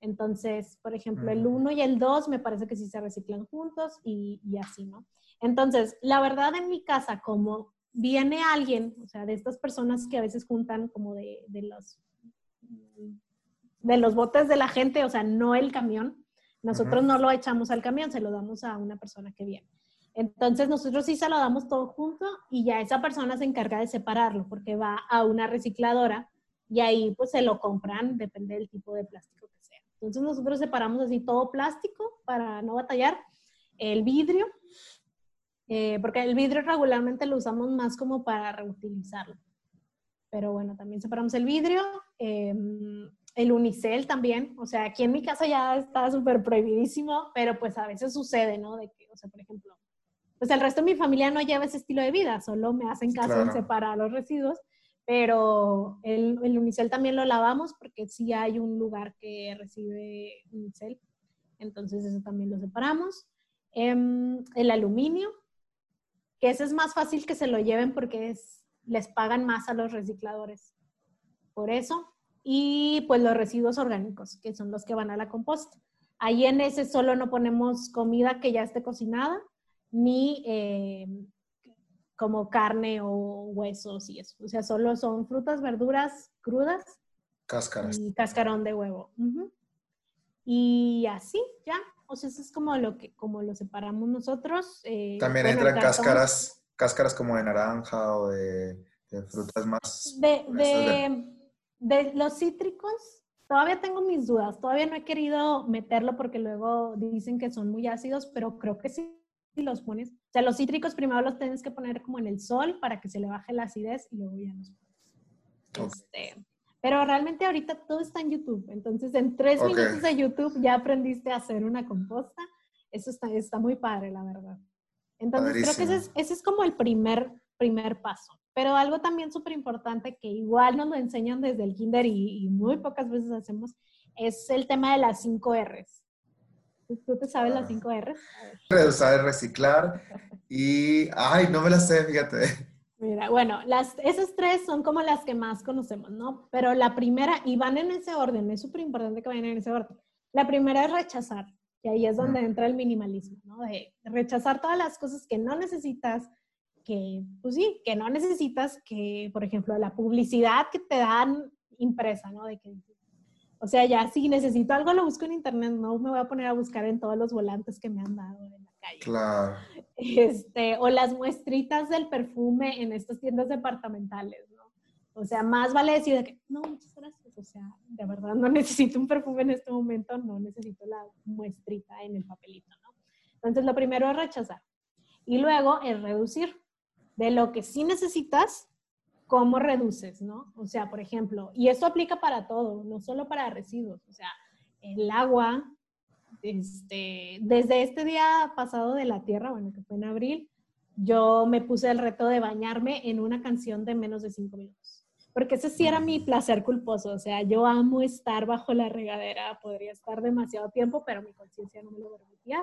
Entonces, por ejemplo, el 1 y el 2 me parece que sí se reciclan juntos y, y así, ¿no? Entonces, la verdad en mi casa, como viene alguien, o sea, de estas personas que a veces juntan como de, los, de los botes de la gente, o sea, no el camión, nosotros no lo echamos al camión, se lo damos a una persona que viene. Entonces nosotros sí se lo damos todo junto y ya esa persona se encarga de separarlo porque va a una recicladora y ahí pues se lo compran, depende del tipo de plástico que sea. Entonces nosotros separamos así todo plástico para no batallar, el vidrio, eh, porque el vidrio regularmente lo usamos más como para reutilizarlo. Pero bueno, también separamos el vidrio, em, el unicel también, o sea, aquí en mi casa ya está súper prohibidísimo, pero pues a veces sucede, ¿no? De que, o sea, por ejemplo, pues el resto de mi familia no lleva ese estilo de vida, solo me hacen caso en separar los residuos, pero el, el, unicel también lo lavamos porque sí hay un lugar que recibe unicel, entonces eso también lo separamos. Em, el aluminio, que ese es más fácil que se lo lleven porque es, les pagan más a los recicladores. Por eso, y pues los residuos orgánicos, que son los que van a la composta. Ahí en ese solo no ponemos comida que ya esté cocinada, ni eh, como carne o huesos y eso. O sea, solo son frutas, verduras crudas. Cáscaras. Y cascarón de huevo. Y así, ya. O sea, eso es como lo que, como lo separamos nosotros. Eh, También entran cáscaras, cáscaras como de naranja o de, frutas más. de de los cítricos, todavía tengo mis dudas. Todavía no he querido meterlo porque luego dicen que son muy ácidos, pero creo que sí si los pones. O sea, los cítricos primero los tienes que poner como en el sol para que se le baje la acidez y luego ya los pones. Este, pero realmente ahorita todo está en YouTube. Entonces, en tres minutos de YouTube ya aprendiste a hacer una composta. Eso está, está muy padre, la verdad. Entonces, creo que ese es, ese es como el primer, primer paso. Pero algo también súper importante que igual nos lo enseñan desde el kinder y, muy pocas veces hacemos es el tema de las 5 R's. ¿Tú te sabes las 5 R's? Reducir, reciclar y... Ay, no me las sé, fíjate. Mira, bueno, las, esas tres son como las que más conocemos, ¿no? Pero la primera, y van en ese orden, es súper importante que vayan en ese orden. La primera es rechazar, y ahí es donde entra el minimalismo, ¿no? De rechazar todas las cosas que no necesitas, que, pues sí, que no necesitas que, por ejemplo, la publicidad que te dan impresa, ¿no? De que, o sea, ya si necesito algo lo busco en internet, no me voy a poner a buscar en todos los volantes que me han dado la calle. Claro. Este, o las muestritas del perfume en estas tiendas departamentales, ¿no? O sea, más vale decir que, no, muchas gracias, o sea, de verdad no necesito un perfume en este momento, no necesito la muestrita en el papelito, ¿no? Entonces, lo primero es rechazar. Y luego es reducir de lo que sí necesitas, cómo reduces, ¿no? O sea, por ejemplo, y esto aplica para todo, no solo para residuos, o sea, el agua, este, desde este día pasado de la Tierra, bueno, que fue en abril, yo me puse el reto de bañarme en una canción de menos de cinco minutos. Porque ese sí era mi placer culposo, o sea, yo amo estar bajo la regadera, podría estar demasiado tiempo, pero mi conciencia no me lo permitía.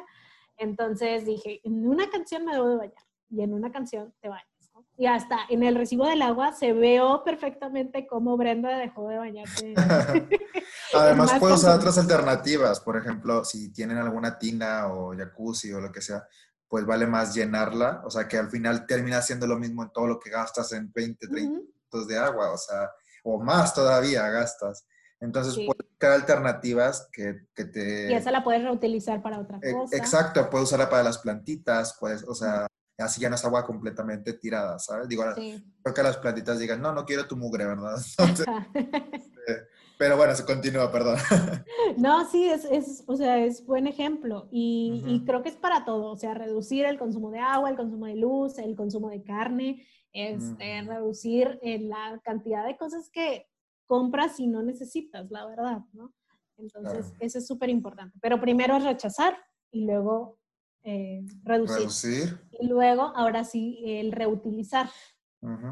Entonces dije, en una canción me debo de bañar y en una canción te bañas. Y hasta en el recibo del agua se veo perfectamente cómo Brenda dejó de bañarse. Además puedes usar otras alternativas, por ejemplo, si tienen alguna tina o jacuzzi o lo que sea, pues vale más llenarla, o sea que al final termina siendo lo mismo en todo lo que gastas en 20, 30 minutos de agua, o sea, o más todavía gastas. Entonces, puedes buscar alternativas que, que, te... Y esa la puedes reutilizar para otra e, cosa. Exacto, puedes usarla para las plantitas, puedes, o sea, así ya no es agua completamente tirada, ¿sabes? Digo, creo que las plantitas digan, no, no quiero tu mugre, ¿verdad? Este, pero bueno, se continúa, perdón. no, sí, es, es, o sea, es buen ejemplo y, y, creo que es para todo, o sea, reducir el consumo de agua, el consumo de luz, el consumo de carne, este, reducir eh, la cantidad de cosas que compras y no necesitas, la verdad, ¿no? Entonces, eso es súper importante. Pero primero es rechazar y luego eh, reducir. Y luego, ahora sí, el reutilizar.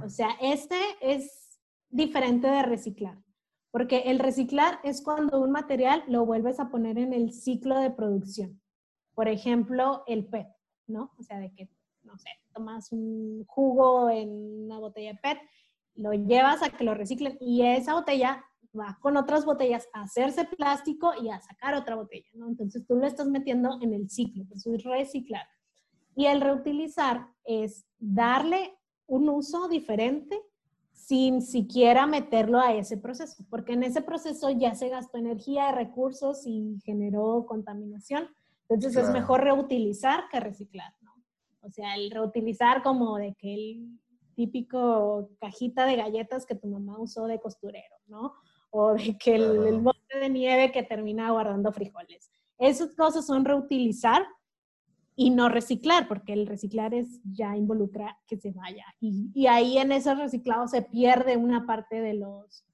O sea, este es diferente de reciclar, porque el reciclar es cuando un material lo vuelves a poner en el ciclo de producción. Por ejemplo, el PET, ¿no? O sea, de que, no sé, tomas un jugo en una botella de PET, lo llevas a que lo reciclen y esa botella va con otras botellas a hacerse plástico y a sacar otra botella, ¿no? Entonces tú lo estás metiendo en el ciclo, eso es reciclar. Y el reutilizar es darle un uso diferente sin siquiera meterlo a ese proceso, porque en ese proceso ya se gastó energía, recursos y generó contaminación. Entonces es mejor reutilizar que reciclar, ¿no? O sea, el reutilizar como de que el típico cajita de galletas que tu mamá usó de costurero, ¿no? O de que el, el bote de nieve que termina guardando frijoles. Esas cosas son reutilizar y no reciclar, porque el reciclar es ya involucra que se vaya. Y, y ahí en ese reciclado se pierde una parte de los,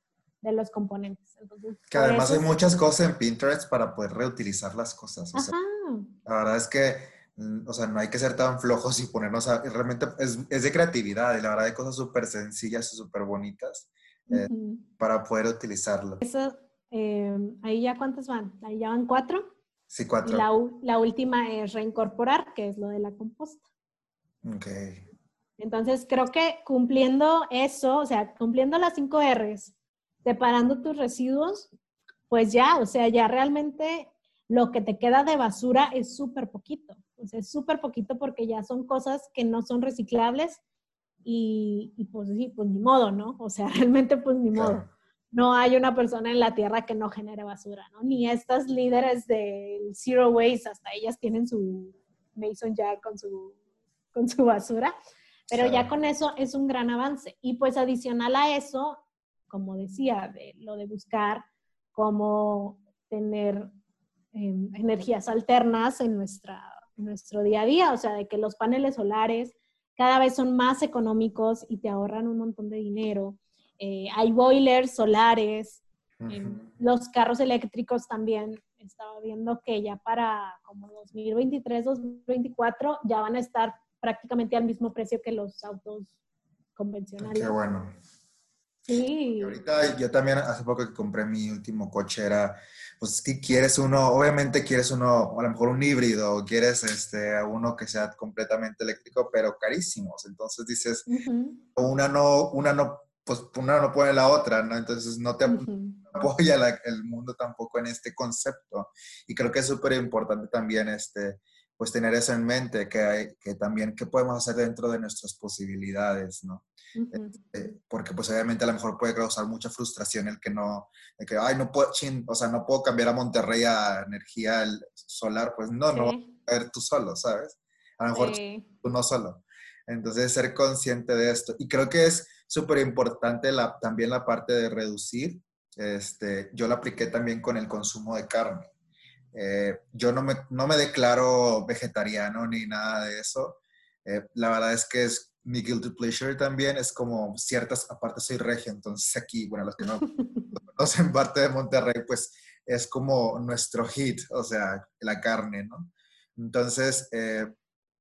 de los componentes. Entonces, que además hay muchas cosas en Pinterest para poder reutilizar las cosas. O sea, la verdad es que, mm, o sea, no hay que ser tan flojos y ponernos a, realmente es, es, de creatividad y la verdad hay cosas súper sencillas y súper bonitas eh, para poder utilizarlo. Eso, eh, ahí ya cuántas van? Ahí ya van cuatro. Sí, cuatro. la, la, última es reincorporar, que es lo de la composta. Ok. Entonces, creo que cumpliendo eso, o sea, cumpliendo las cinco R's, separando tus residuos, pues ya, o sea, ya realmente lo que te queda de basura es súper poquito. O sea, es súper poquito porque ya son cosas que no son reciclables y, y, pues sí, pues ni modo, ¿no? O sea, realmente pues ni modo no hay una persona en la Tierra que no genere basura, ¿no? Ni estas líderes del Zero Waste, hasta ellas tienen su Mason Jar con su, con su basura, pero ya con eso es un gran avance. Y pues adicional a eso, como decía, de lo de buscar cómo tener em, energías alternas en, nuestra, en nuestro día a día, o sea, de que los paneles solares cada vez son más económicos y te ahorran un montón de dinero eh, hay boilers solares, los carros eléctricos también. Estaba viendo que ya para como 2023, 2024 ya van a estar prácticamente al mismo precio que los autos convencionales. Qué bueno. Sí. Y ahorita yo también hace poco que compré mi último coche era, pues que quieres uno, obviamente quieres uno, a lo mejor un híbrido, quieres este, uno que sea completamente eléctrico, pero carísimos. Entonces dices, una no, una no pues una no pone la otra, ¿no? Entonces no te apoya el mundo tampoco en este concepto. Y creo que es súper importante también este, pues tener eso en mente, que, hay, que también qué podemos hacer dentro de nuestras posibilidades, ¿no? Este, porque pues obviamente a lo mejor puede causar mucha frustración el que no, el que, ay, no puedo, chin, o sea, no puedo cambiar a Monterrey a energía solar, pues no, no a ver tú solo, ¿sabes? A lo mejor tú no solo. Entonces, ser consciente de esto. Y creo que es súper importante la, también la parte de reducir. Este, yo la apliqué también con el consumo de carne. Eh, yo no me, no me declaro vegetariano ni nada de eso. Eh, la verdad es que es mi guilty pleasure también. Es como ciertas, aparte soy regio, entonces aquí, bueno, los que no conocen parte de Monterrey, pues es como nuestro hit, o sea, la carne, ¿no? Entonces, eh,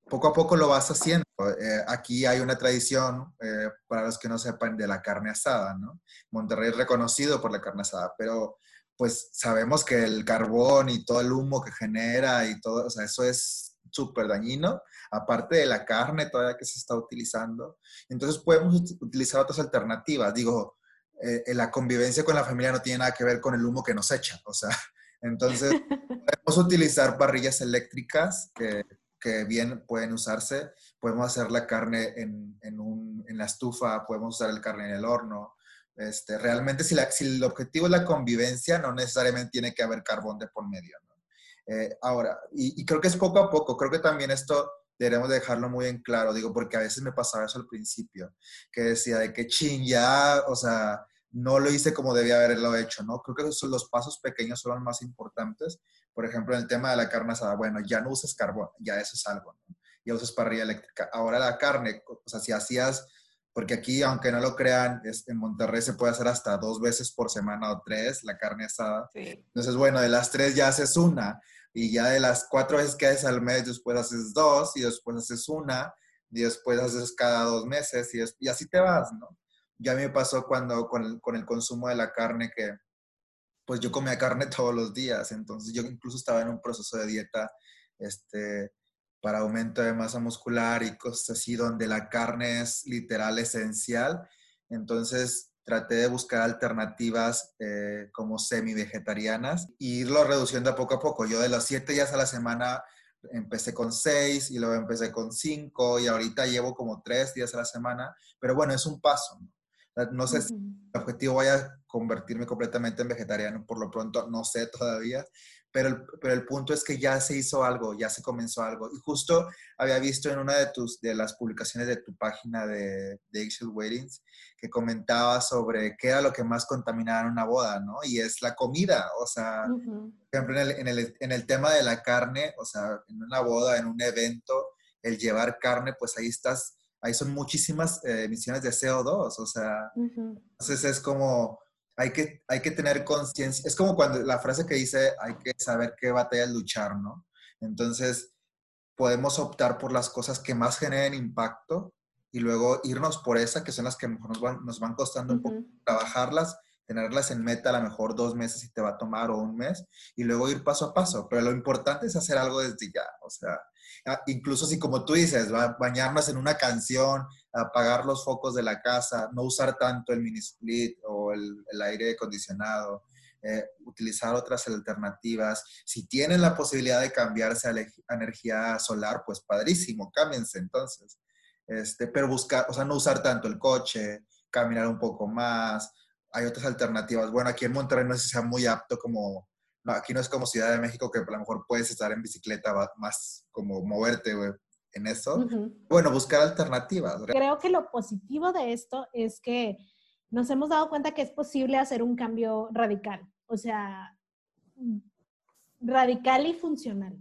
poco a poco lo vas haciendo. Eh, aquí hay una tradición, eh, para los que no sepan, de la carne asada, ¿no? Monterrey es reconocido por la carne asada, pero pues sabemos que el carbón y todo el humo que genera y todo, o sea, eso es súper dañino, aparte de la carne todavía que se está utilizando. Entonces podemos utilizar otras alternativas. Digo, eh, la convivencia con la familia no tiene nada que ver con el humo que nos echa, o sea, entonces podemos utilizar parrillas eléctricas que que bien pueden usarse. Podemos hacer la carne en, en, un, en, la estufa, podemos usar el carne en el horno. Este, realmente, si, la, si el objetivo es la convivencia, no necesariamente tiene que haber carbón de por medio. ¿no? Eh, ahora, y, y, creo que es poco a poco, creo que también esto debemos dejarlo muy en claro, digo, porque a veces me pasaba eso al principio, que decía de que ching, ya, o sea, no lo hice como debía haberlo hecho, ¿no? Creo que los pasos pequeños son los más importantes. Por ejemplo, en el tema de la carne asada, bueno, ya no uses carbón, ya eso es algo, ¿no? Ya usas parrilla eléctrica. Ahora la carne, o sea, si hacías, porque aquí, aunque no lo crean, en Monterrey se puede hacer hasta dos veces por semana o tres la carne asada. Entonces, bueno, de las tres ya haces una, y ya de las cuatro veces que haces al mes, después haces dos, y después haces una, y después haces cada dos meses, y, y así te vas, ¿no? Ya me pasó cuando con el, con el consumo de la carne que pues yo comía carne todos los días, entonces yo incluso estaba en un proceso de dieta este, para aumento de masa muscular y cosas así, donde la carne es literal esencial. Entonces traté de buscar alternativas eh, como semi-vegetarianas e irlo reduciendo a poco a poco. Yo de los siete días a la semana empecé con seis y luego empecé con cinco y ahorita llevo como tres días a la semana, pero bueno, es un paso. ¿no? No sé si el objetivo vaya a convertirme completamente en vegetariano, por lo pronto no sé todavía, pero el, pero el punto es que ya se hizo algo, ya se comenzó algo. Y justo había visto en una de, tus, de las publicaciones de tu página de, de Weddings que comentaba sobre qué era lo que más contaminaba en una boda, ¿no? Y es la comida, o sea, por ejemplo, en el, en, el, en el tema de la carne, o sea, en una boda, en un evento, el llevar carne, pues ahí estás, ahí son muchísimas eh, emisiones de CO2, o sea, entonces es como hay que, hay que tener conciencia. Es como cuando la frase que dice, hay que saber qué batalla luchar, ¿no? Entonces, podemos optar por las cosas que más generen impacto y luego irnos por esa, que son las que mejor nos van, nos van costando un poco trabajarlas, tenerlas en meta a lo mejor dos meses y te va a tomar o un mes, y luego ir paso a paso. Pero lo importante es hacer algo desde ya, o sea, incluso si como tú dices, bañarnos en una canción, apagar los focos de la casa, no usar tanto el mini split o el, aire acondicionado, eh, utilizar otras alternativas. Si tienen la posibilidad de cambiarse a, energía solar, pues padrísimo, cámbiense entonces. Este, pero buscar, o sea, no usar tanto el coche, caminar un poco más. Hay otras alternativas. Bueno, aquí en Monterrey no sé si sea muy apto como aquí no es como Ciudad de México que a lo mejor puedes estar en bicicleta más como moverte en eso. Bueno, buscar alternativas. Creo que lo positivo de esto es que nos hemos dado cuenta que es posible hacer un cambio radical, o sea, radical y funcional.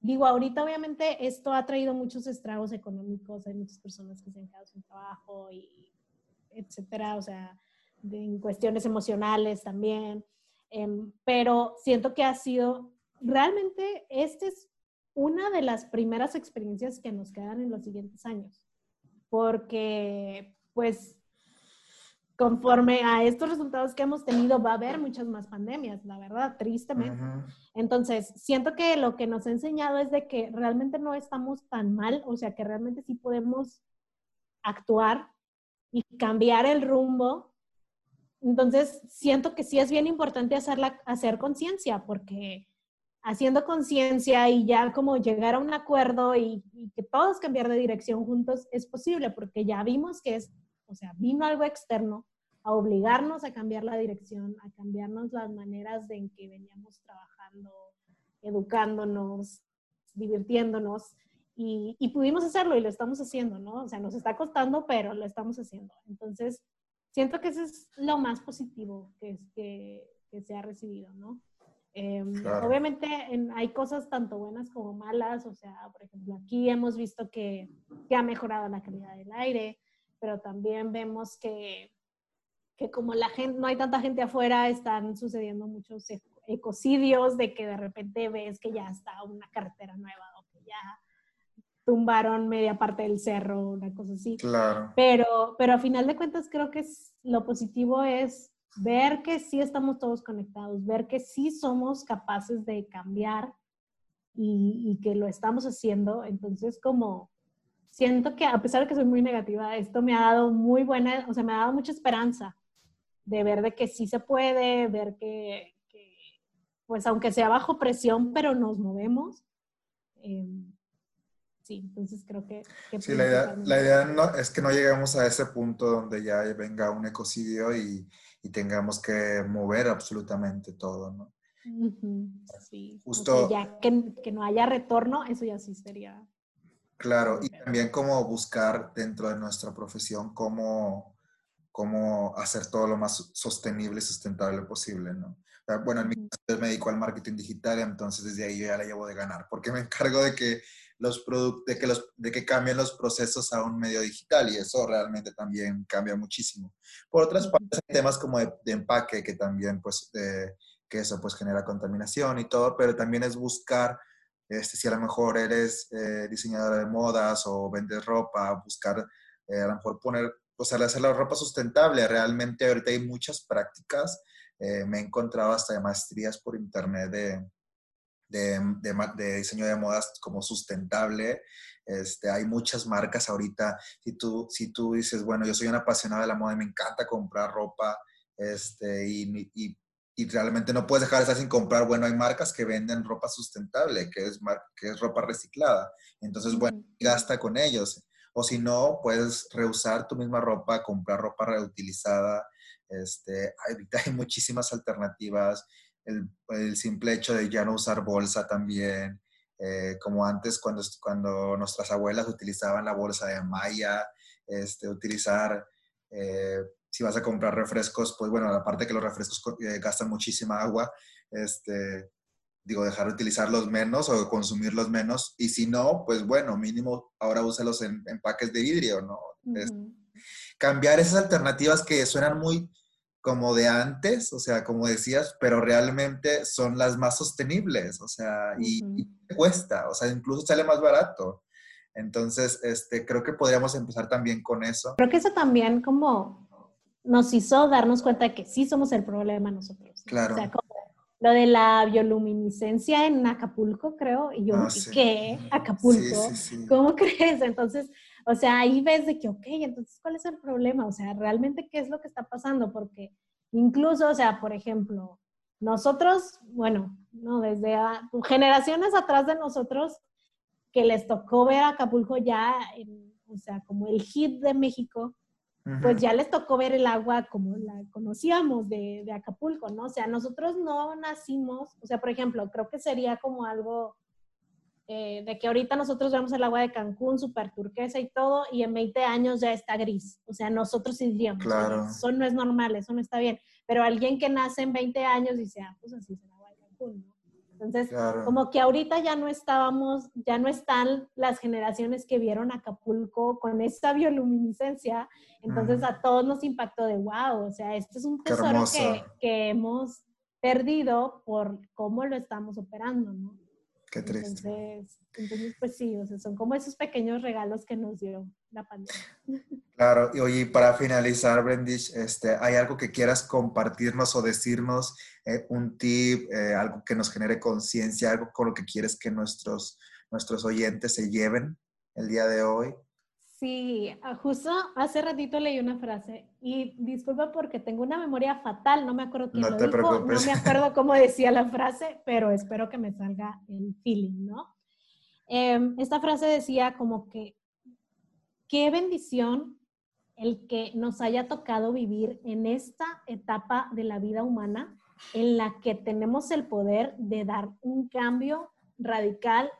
Digo, ahorita obviamente esto ha traído muchos estragos económicos, hay muchas personas que se han quedado sin trabajo y etcétera, o sea, en cuestiones emocionales también. Em, pero siento que ha sido, realmente, esta es una de las primeras experiencias que nos quedan en los siguientes años, porque pues conforme a estos resultados que hemos tenido, va a haber muchas más pandemias, la verdad, tristemente. Entonces, siento que lo que nos ha enseñado es de que realmente no estamos tan mal, o sea, que realmente sí podemos actuar y cambiar el rumbo entonces, siento que sí es bien importante hacer conciencia, porque haciendo conciencia y ya como llegar a un acuerdo y, que todos cambiar de dirección juntos es posible, porque ya vimos que es, o sea, vino algo externo a obligarnos a cambiar la dirección, a cambiarnos las maneras de en que veníamos trabajando, educándonos, divirtiéndonos. Y, y pudimos hacerlo y lo estamos haciendo, ¿no? O sea, nos está costando, pero lo estamos haciendo. Entonces, siento que eso es lo más positivo que, es, que, que se ha recibido, ¿no? Em, obviamente hay cosas tanto buenas como malas, o sea, por ejemplo, aquí hemos visto que, que, ha mejorado la calidad del aire, pero también vemos que, que como la gente, no hay tanta gente afuera, están sucediendo muchos ecocidios de que de repente ves que ya está una carretera nueva o que ya tumbaron media parte del cerro, una cosa así. Claro. Pero, pero a final de cuentas creo que es, lo positivo es ver que sí estamos todos conectados, ver que sí somos capaces de cambiar y, y que lo estamos haciendo. Entonces, como siento que a pesar de que soy muy negativa, esto me ha dado muy buena, o sea, me ha dado mucha esperanza de ver de que sí se puede, ver que, que pues aunque sea bajo presión, pero nos movemos. Eh, sí, entonces creo que... sí, la idea, la idea no, es que no lleguemos a ese punto donde ya venga un ecocidio y, y tengamos que mover absolutamente todo, ¿no? Sí, justo... ya que, que, no haya retorno, eso ya sí sería... Claro, y también como buscar dentro de nuestra profesión cómo, cómo hacer todo lo más sostenible y sustentable posible, ¿no? Bueno, en mi caso me dedico al marketing digital, entonces desde ahí yo ya la llevo de ganar, porque me encargo de que los de que, los, de que cambien los procesos a un medio digital y eso realmente también cambia muchísimo. Por otras partes, hay temas como de, empaque que también, pues, que eso pues genera contaminación y todo, pero también es buscar, este, si a lo mejor eres eh, diseñadora de modas o vendes ropa, buscar eh, a lo mejor poner, o sea, hacer la ropa sustentable. Realmente ahorita hay muchas prácticas. Eh, me he encontrado hasta maestrías por internet de, de, diseño de modas como sustentable. Este, hay muchas marcas ahorita. Si tú, si tú dices, bueno, yo soy una apasionada de la moda y me encanta comprar ropa este, y, y, realmente no puedes dejar de estar sin comprar, bueno, hay marcas que venden ropa sustentable, que es, que es ropa reciclada. Entonces, bueno, gasta con ellos. O si no, puedes reusar tu misma ropa, comprar ropa reutilizada. Este, ahorita hay muchísimas alternativas el, simple hecho de ya no usar bolsa también, eh, como antes cuando, cuando nuestras abuelas utilizaban la bolsa de malla, este, utilizar, eh, si vas a comprar refrescos, pues bueno, aparte que los refrescos eh, gastan muchísima agua, este, digo, dejar de utilizarlos menos o consumirlos menos, y si no, pues bueno, mínimo ahora úsalos en empaques de vidrio, ¿no? cambiar esas alternativas que suenan muy como de antes, o sea, como decías, pero realmente son las más sostenibles, o sea, y, cuesta, o sea, incluso sale más barato. Entonces, este, creo que podríamos empezar también con eso. Creo que eso también como nos hizo darnos cuenta de que sí somos el problema nosotros. Claro. O sea, como lo de la bioluminiscencia en Acapulco, creo, y yo, ah, ¿qué? ¿Acapulco? ¿Cómo crees? Entonces, o sea, ahí ves de que, ok, entonces, ¿cuál es el problema? O sea, realmente, ¿qué es lo que está pasando? Porque incluso, o sea, por ejemplo, nosotros, bueno, no, desde generaciones atrás de nosotros, que les tocó ver Acapulco ya, o sea, como el hit de México, pues ya les tocó ver el agua como la conocíamos de, de, Acapulco, ¿no? O sea, nosotros no nacimos, o sea, por ejemplo, creo que sería como algo eh, de que ahorita nosotros vemos el agua de Cancún súper turquesa y todo, y en 20 años ya está gris. O sea, nosotros sí diríamos, claro. eso no es normal, eso no está bien. Pero alguien que nace en 20 años dice, ah, pues así es el agua de Cancún, ¿no? Entonces, como que ahorita ya no estábamos, ya no están las generaciones que vieron Acapulco con esa bioluminiscencia, entonces a todos nos impactó de wow, o sea, este es un tesoro que, que hemos perdido por cómo lo estamos operando, ¿no? Qué triste. Entonces, pues sí, o sea, son como esos pequeños regalos que nos dio la pandemia. Claro, y oye, para finalizar, Brendish, este, ¿hay algo que quieras compartirnos o decirnos, eh, un tip, eh, algo que nos genere conciencia, algo con lo que quieres que nuestros, nuestros oyentes se lleven el día de hoy? Sí, ah, justo hace ratito leí una frase y disculpa porque tengo una memoria fatal, no me acuerdo quién no lo te dijo, preocupes. no me acuerdo cómo decía la frase, pero espero que me salga el feeling, ¿no? Em, esta frase decía como que, qué bendición el que nos haya tocado vivir en esta etapa de la vida humana en la que tenemos el poder de dar un cambio radical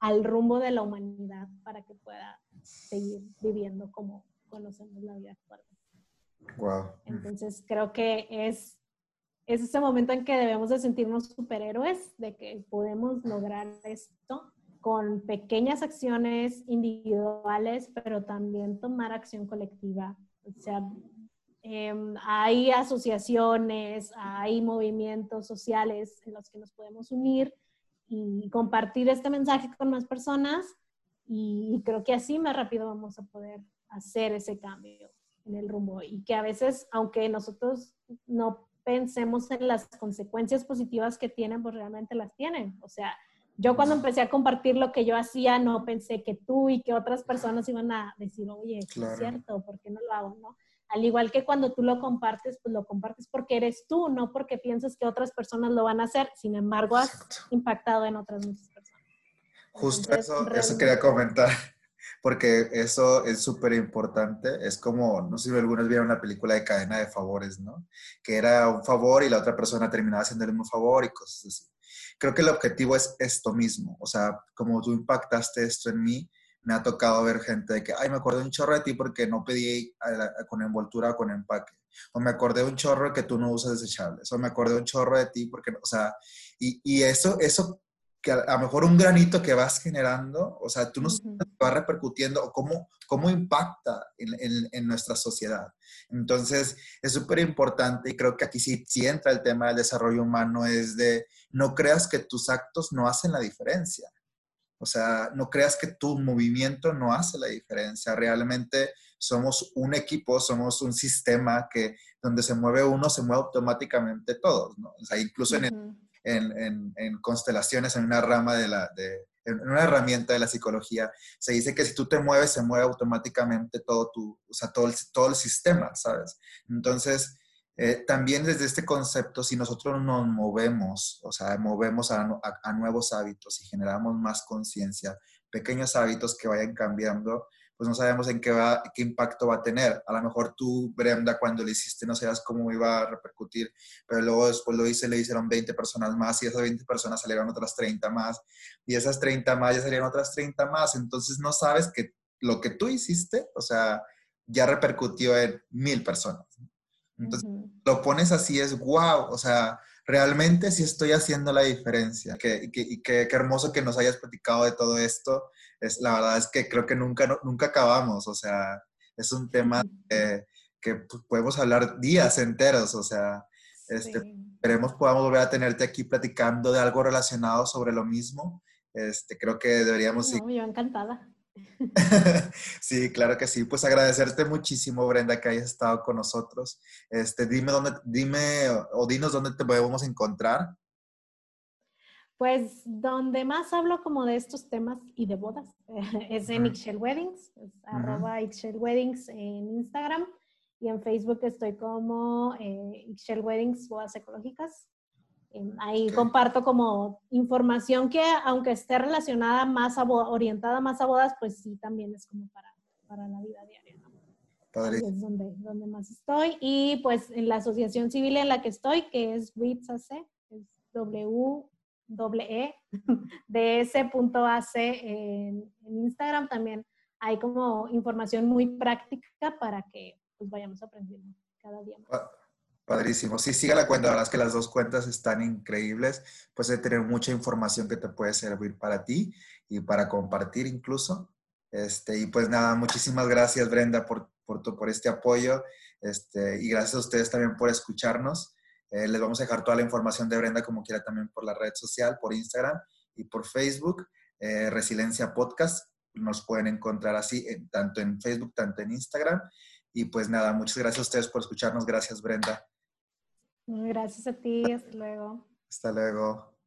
al rumbo de la humanidad para que pueda seguir viviendo como conocemos la vida actual. Wow. Entonces creo que es, es ese momento en que debemos de sentirnos superhéroes, de que podemos lograr esto con pequeñas acciones individuales, pero también tomar acción colectiva. O sea, em, hay asociaciones, hay movimientos sociales en los que nos podemos unir y compartir este mensaje con más personas y, creo que así más rápido vamos a poder hacer ese cambio en el rumbo y que a veces, aunque nosotros no pensemos en las consecuencias positivas que tienen, pues realmente las tienen. O sea, yo cuando empecé a compartir lo que yo hacía, no pensé que tú y que otras personas iban a decir, oye, es cierto, ¿por qué no lo hago? ¿no? Al igual que cuando tú lo compartes, pues lo compartes porque eres tú, no porque piensas que otras personas lo van a hacer. Sin embargo, has impactado en otras muchas personas. Justo eso, eso quería comentar, porque eso es súper importante. Es como, no sé si algunos vieron una película de cadena de favores, ¿no? Que era un favor y la otra persona terminaba haciéndole un favor y cosas así. Creo que el objetivo es esto mismo. O sea, como tú impactaste esto en mí, me ha tocado ver gente de que, ay, me acordé un chorro de ti porque no pedí con envoltura o con empaque. O me acordé un chorro que tú no usas desechables. O me acordé un chorro de ti porque, o sea, y, y eso, eso que a, lo mejor un granito que vas generando, o sea, tú no uh va repercutiendo o cómo, cómo impacta en, en, nuestra sociedad. Entonces, es súper importante y creo que aquí sí, sí entra el tema del desarrollo humano, es de no creas que tus actos no hacen la diferencia. O sea, no creas que tu movimiento no hace la diferencia. Realmente somos un equipo, somos un sistema que donde se mueve uno, se mueve automáticamente todos, ¿no? O sea, incluso en, el, en, constelaciones, en una rama de la, de, en una herramienta de la psicología, se dice que si tú te mueves, se mueve automáticamente todo tu, o sea, todo el, todo el sistema, ¿sabes? Entonces, eh, también desde este concepto, si nosotros nos movemos, o sea, movemos a, a, nuevos hábitos y generamos más conciencia, pequeños hábitos que vayan cambiando, pues no sabemos en qué, va, qué impacto va a tener. A lo mejor tú, Brenda, cuando lo hiciste no sabías cómo iba a repercutir, pero luego después lo hice, le hicieron 20 personas más y esas 20 personas salieron otras 30 más y esas 30 más ya salieron otras 30 más. Entonces no sabes que lo que tú hiciste, o sea, ya repercutió en mil personas. Entonces, lo pones así, es wow, o sea, realmente sí estoy haciendo la diferencia. Qué, qué, qué, hermoso que nos hayas platicado de todo esto. Es, la verdad es que creo que nunca, nunca acabamos, o sea, es un tema que, que podemos hablar días enteros, o sea, este, esperemos podamos volver a tenerte aquí platicando de algo relacionado sobre lo mismo. Este, creo que deberíamos... No, yo encantada. sí, claro que sí. Pues agradecerte muchísimo, Brenda, que hayas estado con nosotros. Este, dime dónde, dime o dinos dónde te podemos encontrar. Pues donde más hablo como de estos temas y de bodas es en Ixchel Weddings, arroba Ixchel Weddings en Instagram y en Facebook estoy como eh, Ixchel Weddings Bodas Ecológicas. Ahí comparto como información que, aunque esté relacionada más a orientada más a bodas, pues sí, también es como para, para la vida diaria. ¿no? Es donde, donde más estoy. Y pues en la asociación civil en la que estoy, que es WITSAC, es W e ds.ac en, en Instagram también hay como información muy práctica para que pues vayamos aprendiendo cada día más. Padrísimo. Sí, siga la cuenta. La verdad es que las dos cuentas están increíbles. Puedes tener mucha información que te puede servir para ti y para compartir incluso. Este, y pues nada, muchísimas gracias Brenda por, por, por este apoyo. Este, y gracias a ustedes también por escucharnos. Eh, les vamos a dejar toda la información de Brenda como quiera también por la red social, por Instagram y por Facebook. Eh, Resiliencia Podcast. Nos pueden encontrar así, tanto en Facebook, tanto en Instagram. Y pues nada, muchas gracias a ustedes por escucharnos. Gracias, Brenda. Gracias a ti, hasta luego. Hasta luego.